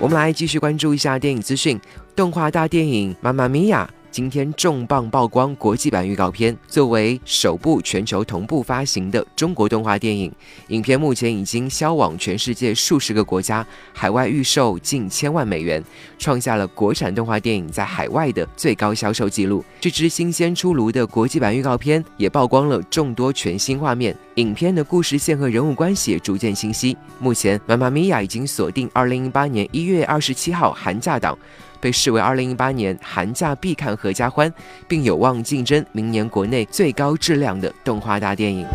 我们来继续关注一下电影资讯，动画大电影《妈妈咪呀》。今天重磅曝光国际版预告片，作为首部全球同步发行的中国动画电影，影片目前已经销往全世界数十个国家，海外预售近千万美元，创下了国产动画电影在海外的最高销售纪录。这支新鲜出炉的国际版预告片也曝光了众多全新画面，影片的故事线和人物关系也逐渐清晰。目前，《妈妈咪呀》已经锁定二零一八年一月二十七号寒假档。被视为2008年寒假必看合家欢，并有望竞争明年国内最高质量的动画大电影。